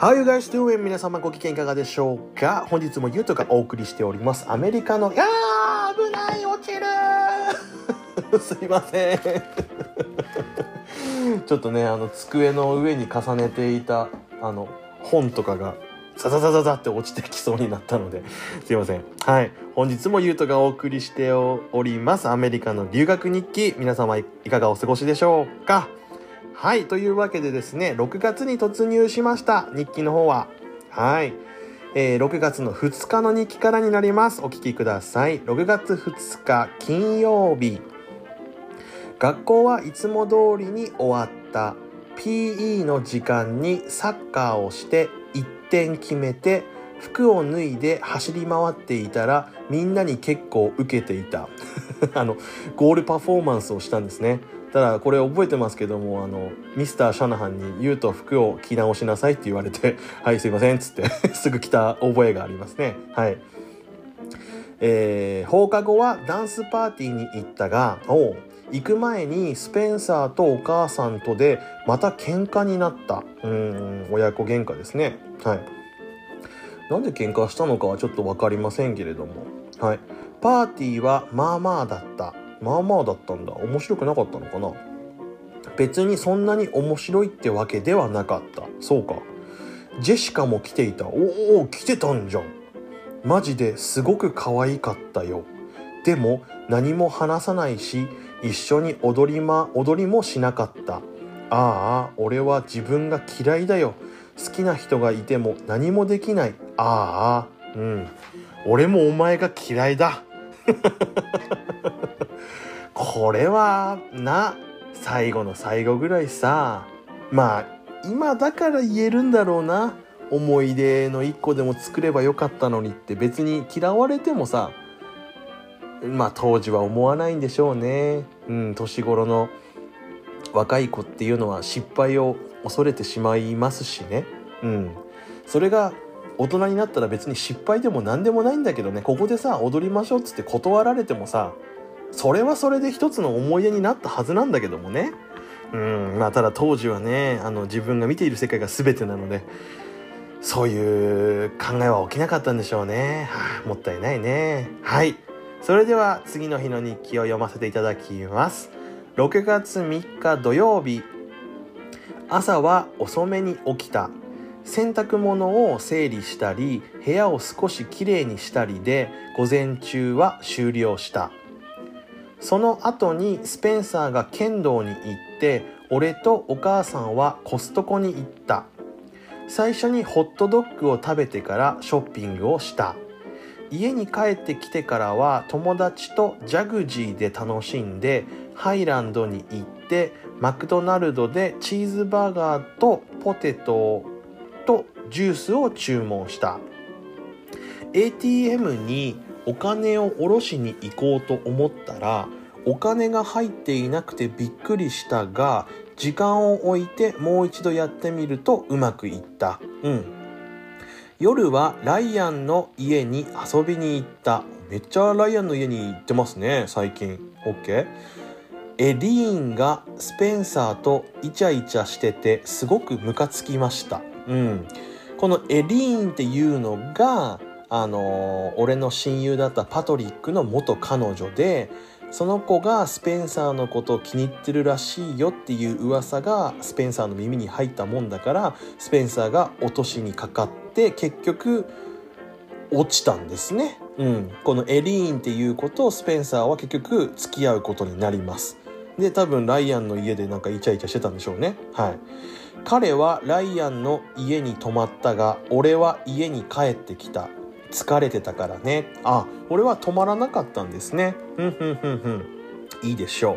How you guys doing? 皆様ご機嫌いかがでしょうか？本日もゆうとがお送りしております。アメリカの、いやー危ない落ちる すいません。ちょっとね、あの、机の上に重ねていた、あの、本とかが、ザザザザザって落ちてきそうになったので、すいません。はい。本日もゆうとがお送りしております。アメリカの留学日記。皆様いかがお過ごしでしょうか？はい。というわけでですね、6月に突入しました。日記の方は。はい。えー6月の2日の日記からになります。お聞きください。6月2日金曜日。学校はいつも通りに終わった。PE の時間にサッカーをして1点決めて服を脱いで走り回っていたらみんなに結構受けていた あのゴールパフォーマンスをしたんですねただこれ覚えてますけどもあのミスター・シャナハンに言うと服を着直しなさいって言われて はいすいませんっつって すぐ着た覚えがありますね。はい。えー放課後はダンスパーティーに行ったがお行く前にスペンサーとお母さんとでまた喧嘩になった。うん親子喧嘩ですね。はい。なんで喧嘩したのかはちょっと分かりませんけれども。はい。パーティーはまあまあだった。まあまあだったんだ。面白くなかったのかな。別にそんなに面白いってわけではなかった。そうか。ジェシカも来ていた。おお来てたんじゃん。マジですごく可愛かったよ。でも何も話さないし一緒に踊りま踊りもしなかった。ああ俺は自分が嫌いだよ。好きな人がいても何もできない。ああうん。俺もお前が嫌いだ。これはな最後の最後ぐらいさまあ今だから言えるんだろうな。思い出の一個でも作ればよかったのにって別に嫌われてもさまあ当時は思わないんでしょうね。うん年頃の若い子っていうのは失敗を恐れてしまいますしね。うん。それが大人になったら別に失敗でも何でもないんだけどねここでさ踊りましょうっつって断られてもさそれはそれで一つの思い出になったはずなんだけどもね。うんまあただ当時はねあの自分が見ている世界が全てなのでそういう考えは起きなかったんでしょうね、はあ、もったいないね。はい。それでは次の日の日記を読ませていただきます。6月3日土曜日。朝は遅めに起きた。洗濯物を整理したり部屋を少しきれいにしたりで午前中は終了した。その後にスペンサーが剣道に行って俺とお母さんはコストコに行った。最初にホットドッグを食べてからショッピングをした。家に帰ってきてからは友達とジャグジーで楽しんでハイランドに行ってマクドナルドでチーズバーガーとポテトとジュースを注文した。ATM にお金を下ろしに行こうと思ったらお金が入っていなくてびっくりしたが時間を置いてもう一度やってみるとうまくいった。うん。夜はライアンの家に遊びに行った。めっちゃライアンの家に行ってますね最近。OK エリーンがスペンサーとイチャイチャしててすごくムカつきました。うんこのエリーンっていうのがあのー俺の親友だったパトリックの元彼女でその子がスペンサーのことを気に入ってるらしいよっていう噂がスペンサーの耳に入ったもんだからスペンサーが落としにかかって結局落ちたんですね。うん、このエリーンっていう子とをスペンサーは結局付き合うことになります。で多分ライアンの家でなんかイチャイチャしてたんでしょうね。はい。彼はライアンの家に泊まったが俺は家に帰ってきた。疲れてたからね。あ、俺は止まらなかったんですね。ふんふんふんふん。いいでしょう。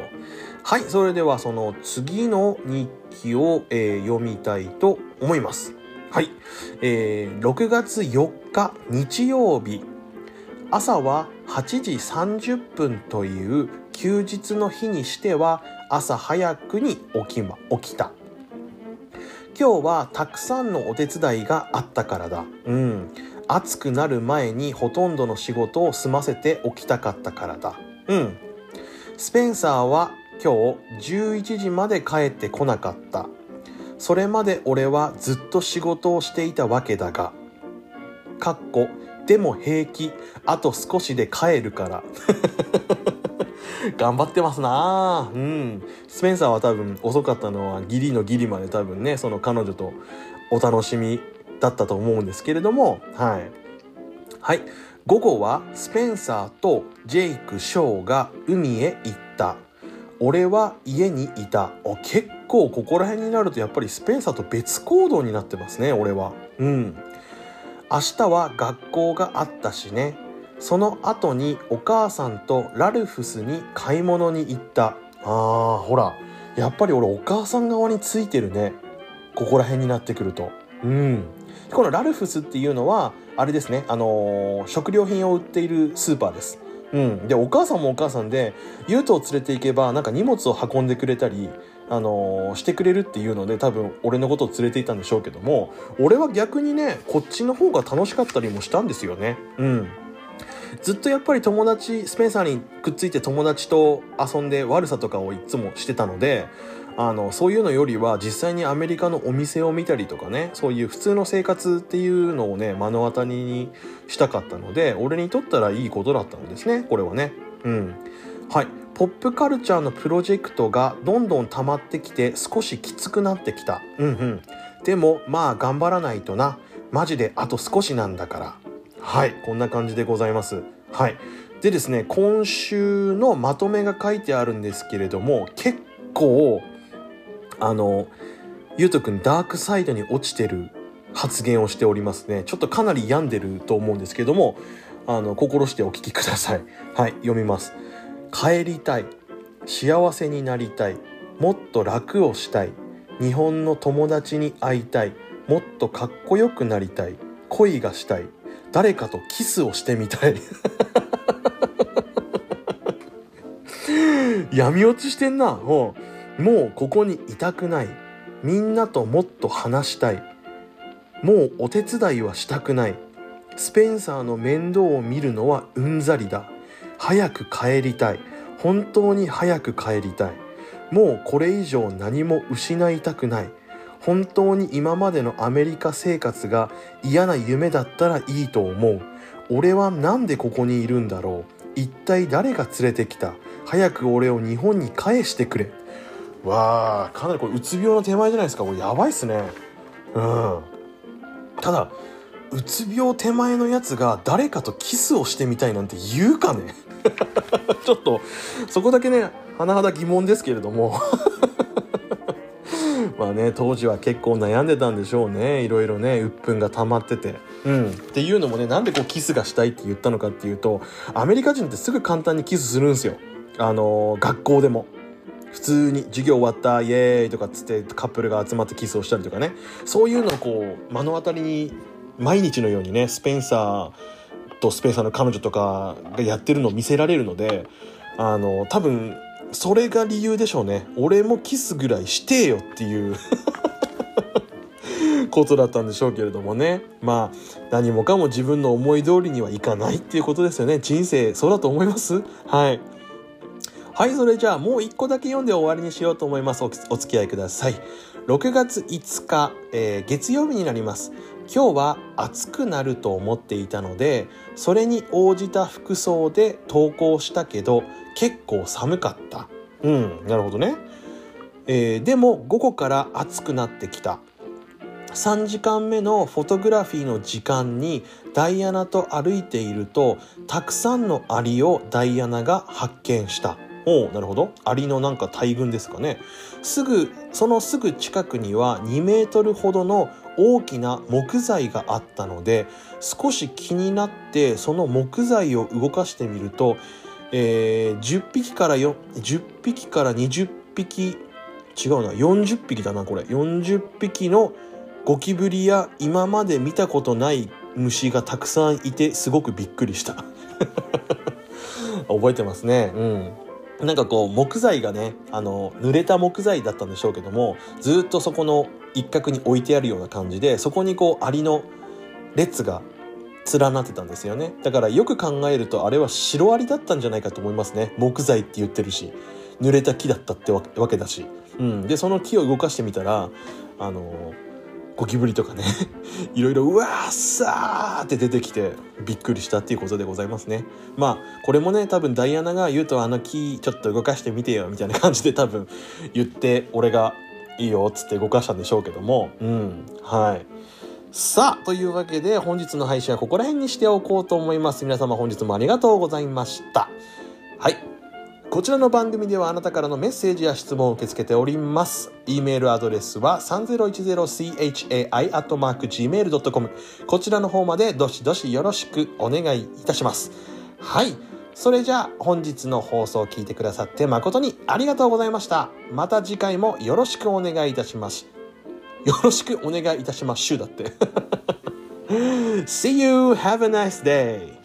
はい、それではその次の日記を、えー読みたいと思います。はい、えー6月4日日曜日。朝は8時30分という休日の日にしては朝早くに起き,、ま、起きた。今日はたくさんのお手伝いがあったからだ。うん。暑くなる前にほとんどの仕事を済ませておきたかったからだ。うん。スペンサーは今日11時まで帰ってこなかった。それまで俺はずっと仕事をしていたわけだがかっこでも平気あと少しで帰るから頑張ってますな。うん。スペンサーは多分遅かったのはギリのギリまで多分ねその彼女とお楽しみだったと思うんですけれども。はい。はい。午後はスペンサーとジェイク・ショーが海へ行った。俺は家にいた。あ結構ここら辺になるとやっぱりスペンサーと別行動になってますね俺は。うん。明日は学校があったしね。その後にお母さんとラルフスに買い物に行った。あーほらやっぱり俺お母さん側についてるね。ここら辺になってくると。うん。このラルフスっていうのはあれですねあのー食料品を売っているスーパーです。うん、でお母さんもお母さんでユウトを連れて行けばなんか荷物を運んでくれたり、あのーしてくれるっていうので多分俺のことを連れて行ったんでしょうけども俺は逆にねこっちの方が楽しかったりもしたんですよね。うん。ずっとやっぱり友達スペンサーにくっついて友達と遊んで悪さとかをいつもしてたのであのそういうのよりは実際にアメリカのお店を見たりとかねそういう普通の生活っていうのをね目の当たりにしたかったので俺にとったらいいことだったんですねこれはね。うん。はい。ポップカルチャーのプロジェクトがどんどん溜まってきて少しきつくなってきた。うんうん。でもまあ頑張らないとな。マジであと少しなんだから。はいこんな感じでございます。はい。でですね今週のまとめが書いてあるんですけれども結構あのゆうとくんダークサイドに落ちてる発言をしておりますね。ちょっとかなり病んでると思うんですけどもあの心してお聞きください。はい読みます。帰りたい。幸せになりたい。もっと楽をしたい。日本の友達に会いたい。もっとかっこよくなりたい。恋がしたい。誰かとキスをしてみたい。闇落ちしてんな。もうもうここにいたくない。みんなともっと話したい。もうお手伝いはしたくない。スペンサーの面倒を見るのはうんざりだ。早く帰りたい。本当に早く帰りたい。もうこれ以上何も失いたくない。本当に今までのアメリカ生活が嫌な夢だったらいいと思う。俺はなんでここにいるんだろう。一体誰が連れてきた？早く俺を日本に返してくれ。わあかなりこれうつ病の手前じゃないですか。これやばいっすね。うん。ただうつ病手前のやつが誰かとキスをしてみたいなんて言うかね。ちょっとそこだけね甚だ疑問ですけれども。まあね当時は結構悩んでたんでしょうねいろいろね鬱憤が溜まってて。うん、っていうのもねなんでこうキスがしたいって言ったのかっていうとアメリカ人ってすぐ簡単にキスするんですよあのー学校でも。普通に授業終わったイエーイとかっつってカップルが集まってキスをしたりとかねそういうのをこう目の当たりに毎日のようにねスペンサーとスペンサーの彼女とかがやってるのを見せられるのであの多分それが理由でしょうね俺もキスぐらいしてよっていう ことだったんでしょうけれどもねまあ何もかも自分の思い通りにはいかないっていうことですよね人生そうだと思います？はいはい、それじゃあもう一個だけ読んで終わりにしようと思います。おお付き合いください。6月5日、えー月曜日になります。今日は暑くなると思っていたので、それに応じた服装で投稿したけど、結構寒かった。うん、なるほどね。えーでも午後から暑くなってきた。3時間目のフォトグラフィーの時間にダイアナと歩いているとたくさんのアリをダイアナが発見したおおなるほどアリのなんか大群ですかねすぐそのすぐ近くには2メートルほどの大きな木材があったので少し気になってその木材を動かしてみると、えー10匹からよ10匹から20匹違うな40匹だなこれ。40匹のゴキブリや今まで見たことない虫がたくさんいてすごくびっくりした。覚えてますね。うん。なんかこう木材がねあの濡れた木材だったんでしょうけどもずっとそこの一角に置いてあるような感じでそこにこうアリの列が連なってたんですよね。だからよく考えるとあれはシロアリだったんじゃないかと思いますね。木材って言ってるし濡れた木だったってわけだし、うん、でその木を動かしてみたらあのゴキブリとかね。いろいろうわーさーって出てきてびっくりしたっていうことでございますね。まあこれもね多分ダイアナが言うとあの木ちょっと動かしてみてよみたいな感じで多分言って俺がいいよっつって動かしたんでしょうけども。うん。はい。さあというわけで本日の配信はここら辺にしておこうと思います。皆様本日もありがとうございました。はい。こちらの番組ではあなたからのメッセージや質問を受け付けております。e メールアドレスは 3010chai.gmail.com こちらの方までどしどしよろしくお願いいたします。はい。それじゃあ本日の放送を聞いてくださって誠にありがとうございました。また次回もよろしくお願いいたします。よろしくお願いいたします。だって。See you! Have a nice day!